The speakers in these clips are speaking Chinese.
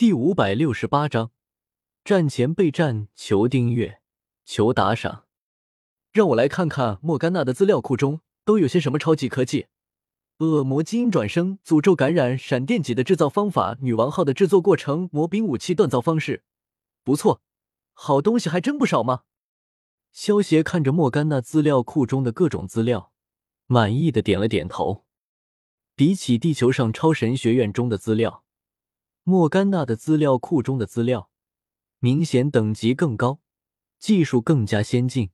第五百六十八章，战前备战，求订阅，求打赏。让我来看看莫甘娜的资料库中都有些什么超级科技：恶魔基因转生、诅咒感染、闪电戟的制造方法、女王号的制作过程、魔兵武器锻造方式。不错，好东西还真不少嘛。萧协看着莫甘娜资料库中的各种资料，满意的点了点头。比起地球上超神学院中的资料，莫甘娜的资料库中的资料明显等级更高，技术更加先进。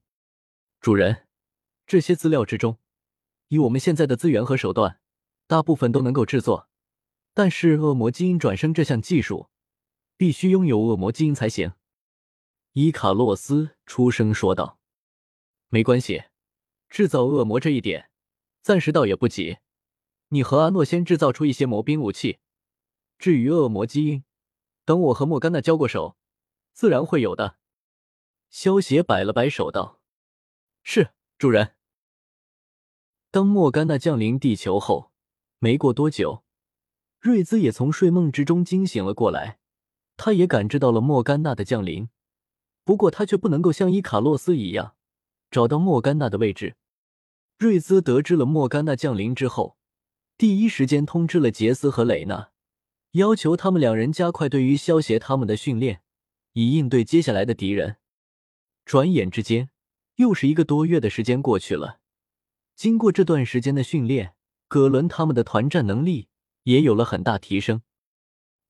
主人，这些资料之中，以我们现在的资源和手段，大部分都能够制作，但是恶魔基因转生这项技术，必须拥有恶魔基因才行。伊卡洛斯出声说道：“没关系，制造恶魔这一点，暂时倒也不急。你和阿诺先制造出一些魔兵武器，至于恶魔基因，等我和莫甘娜交过手，自然会有的。”萧协摆了摆手道：“是，主人。”当莫甘娜降临地球后，没过多久，瑞兹也从睡梦之中惊醒了过来，他也感知到了莫甘娜的降临。不过他却不能够像伊卡洛斯一样找到莫甘娜的位置。瑞兹得知了莫甘娜降临之后，第一时间通知了杰斯和蕾娜，要求他们两人加快对于萧协他们的训练，以应对接下来的敌人。转眼之间，又是一个多月的时间过去了。经过这段时间的训练，葛伦他们的团战能力也有了很大提升。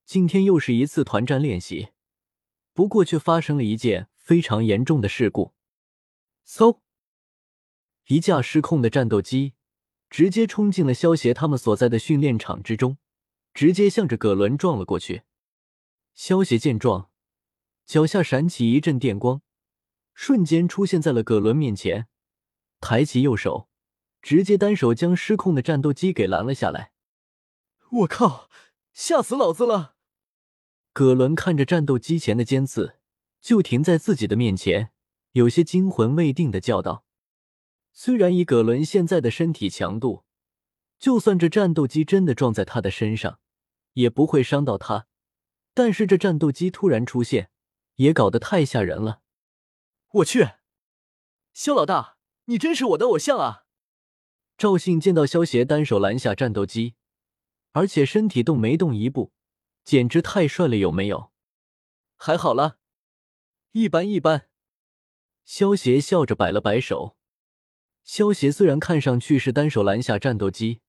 今天又是一次团战练习。不过，却发生了一件非常严重的事故。嗖！一架失控的战斗机直接冲进了萧协他们所在的训练场之中，直接向着葛伦撞了过去。萧邪见状，脚下闪起一阵电光，瞬间出现在了葛伦面前，抬起右手，直接单手将失控的战斗机给拦了下来。我靠！吓死老子了！葛伦看着战斗机前的尖刺，就停在自己的面前，有些惊魂未定的叫道：“虽然以葛伦现在的身体强度，就算这战斗机真的撞在他的身上，也不会伤到他。但是这战斗机突然出现，也搞得太吓人了。我去，肖老大，你真是我的偶像啊！”赵信见到萧协单手拦下战斗机，而且身体动没动一步。简直太帅了，有没有？还好了，一般一般。萧协笑着摆了摆手。萧协虽然看上去是单手拦下战斗机，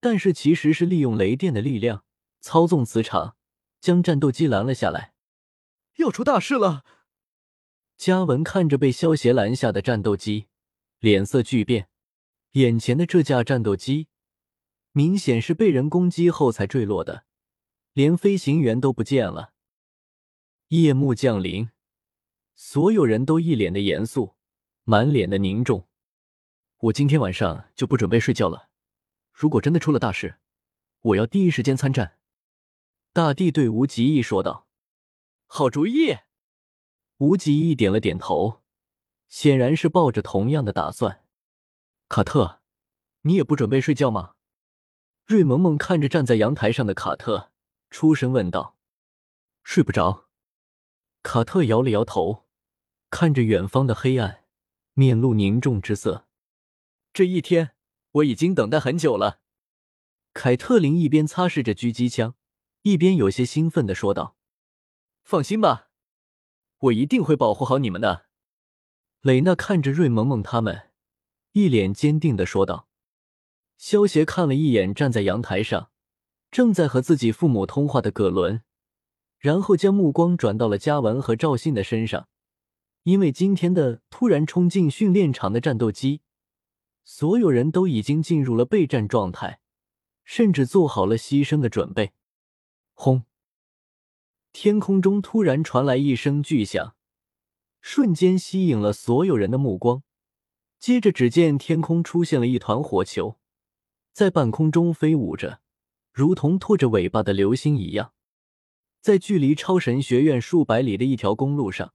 但是其实是利用雷电的力量操纵磁场，将战斗机拦了下来。要出大事了！嘉文看着被萧协拦下的战斗机，脸色巨变。眼前的这架战斗机，明显是被人攻击后才坠落的。连飞行员都不见了。夜幕降临，所有人都一脸的严肃，满脸的凝重。我今天晚上就不准备睡觉了。如果真的出了大事，我要第一时间参战。大帝对无极意说道：“好主意。”无极意点了点头，显然是抱着同样的打算。卡特，你也不准备睡觉吗？瑞萌萌看着站在阳台上的卡特。出声问道：“睡不着。”卡特摇了摇头，看着远方的黑暗，面露凝重之色。这一天我已经等待很久了。凯特琳一边擦拭着狙击枪，一边有些兴奋的说道：“放心吧，我一定会保护好你们的。”蕾娜看着瑞萌萌他们，一脸坚定的说道。萧协看了一眼站在阳台上。正在和自己父母通话的葛伦，然后将目光转到了嘉文和赵信的身上。因为今天的突然冲进训练场的战斗机，所有人都已经进入了备战状态，甚至做好了牺牲的准备。轰！天空中突然传来一声巨响，瞬间吸引了所有人的目光。接着，只见天空出现了一团火球，在半空中飞舞着。如同拖着尾巴的流星一样，在距离超神学院数百里的一条公路上，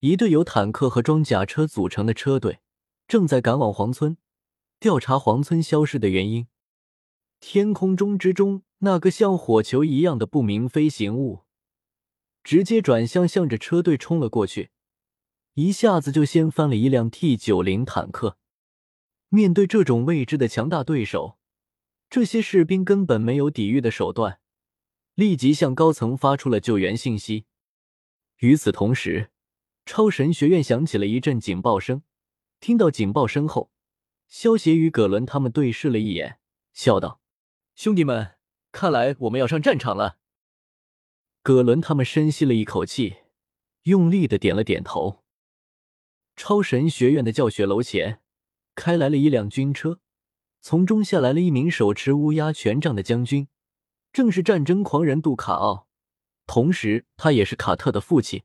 一队由坦克和装甲车组成的车队正在赶往黄村，调查黄村消失的原因。天空中之中，那个像火球一样的不明飞行物直接转向，向着车队冲了过去，一下子就掀翻了一辆 T 九零坦克。面对这种未知的强大对手，这些士兵根本没有抵御的手段，立即向高层发出了救援信息。与此同时，超神学院响起了一阵警报声。听到警报声后，萧协与葛伦他们对视了一眼，笑道：“兄弟们，看来我们要上战场了。”葛伦他们深吸了一口气，用力的点了点头。超神学院的教学楼前开来了一辆军车，从中下来了一名手持乌鸦权杖的将军，正是战争狂人杜卡奥，同时他也是卡特的父亲。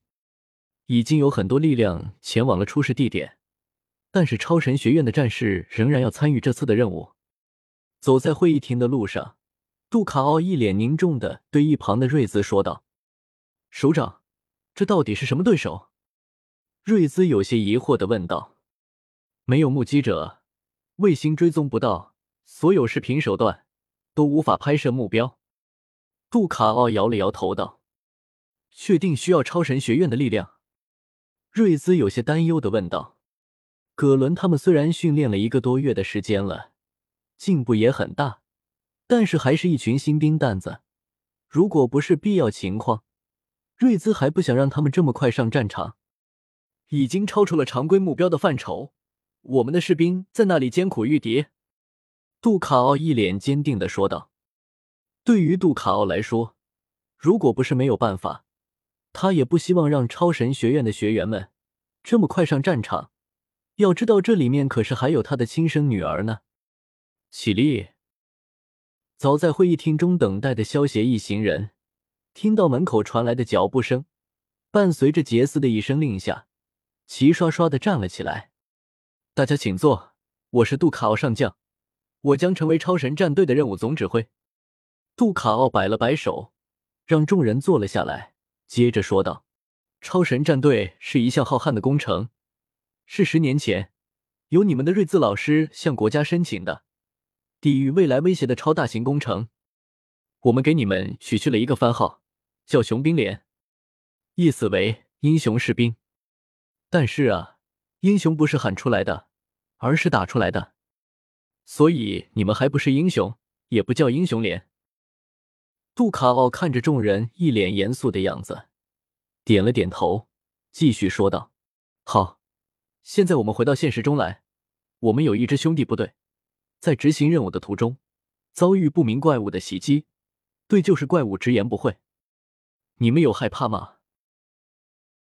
已经有很多力量前往了出事地点。但是超神学院的战士仍然要参与这次的任务。走在会议厅的路上，杜卡奥一脸凝重的对一旁的瑞兹说道：“首长，这到底是什么对手？”瑞兹有些疑惑的问道：“没有目击者，卫星追踪不到，所有视频手段都无法拍摄目标。”杜卡奥摇了摇头道：“确定需要超神学院的力量？”瑞兹有些担忧的问道。葛伦他们虽然训练了一个多月的时间了，进步也很大，但是还是一群新兵蛋子。如果不是必要情况，瑞兹还不想让他们这么快上战场。已经超出了常规目标的范畴，我们的士兵在那里艰苦御敌。杜卡奥一脸坚定的说道。对于杜卡奥来说，如果不是没有办法，他也不希望让超神学院的学员们这么快上战场。要知道，这里面可是还有他的亲生女儿呢。起立！早在会议厅中等待的萧协一行人，听到门口传来的脚步声，伴随着杰斯的一声令下，齐刷刷的站了起来。大家请坐，我是杜卡奥上将，我将成为超神战队的任务总指挥。杜卡奥摆了摆手，让众人坐了下来，接着说道：“超神战队是一项浩瀚的工程。”是十年前，由你们的瑞兹老师向国家申请的，抵御未来威胁的超大型工程。我们给你们取去了一个番号，叫“雄兵连”，意思为英雄士兵。但是啊，英雄不是喊出来的，而是打出来的。所以你们还不是英雄，也不叫英雄连。杜卡奥看着众人一脸严肃的样子，点了点头，继续说道：“好。”现在我们回到现实中来，我们有一支兄弟部队，在执行任务的途中遭遇不明怪物的袭击，对就是怪物直言不讳。你们有害怕吗？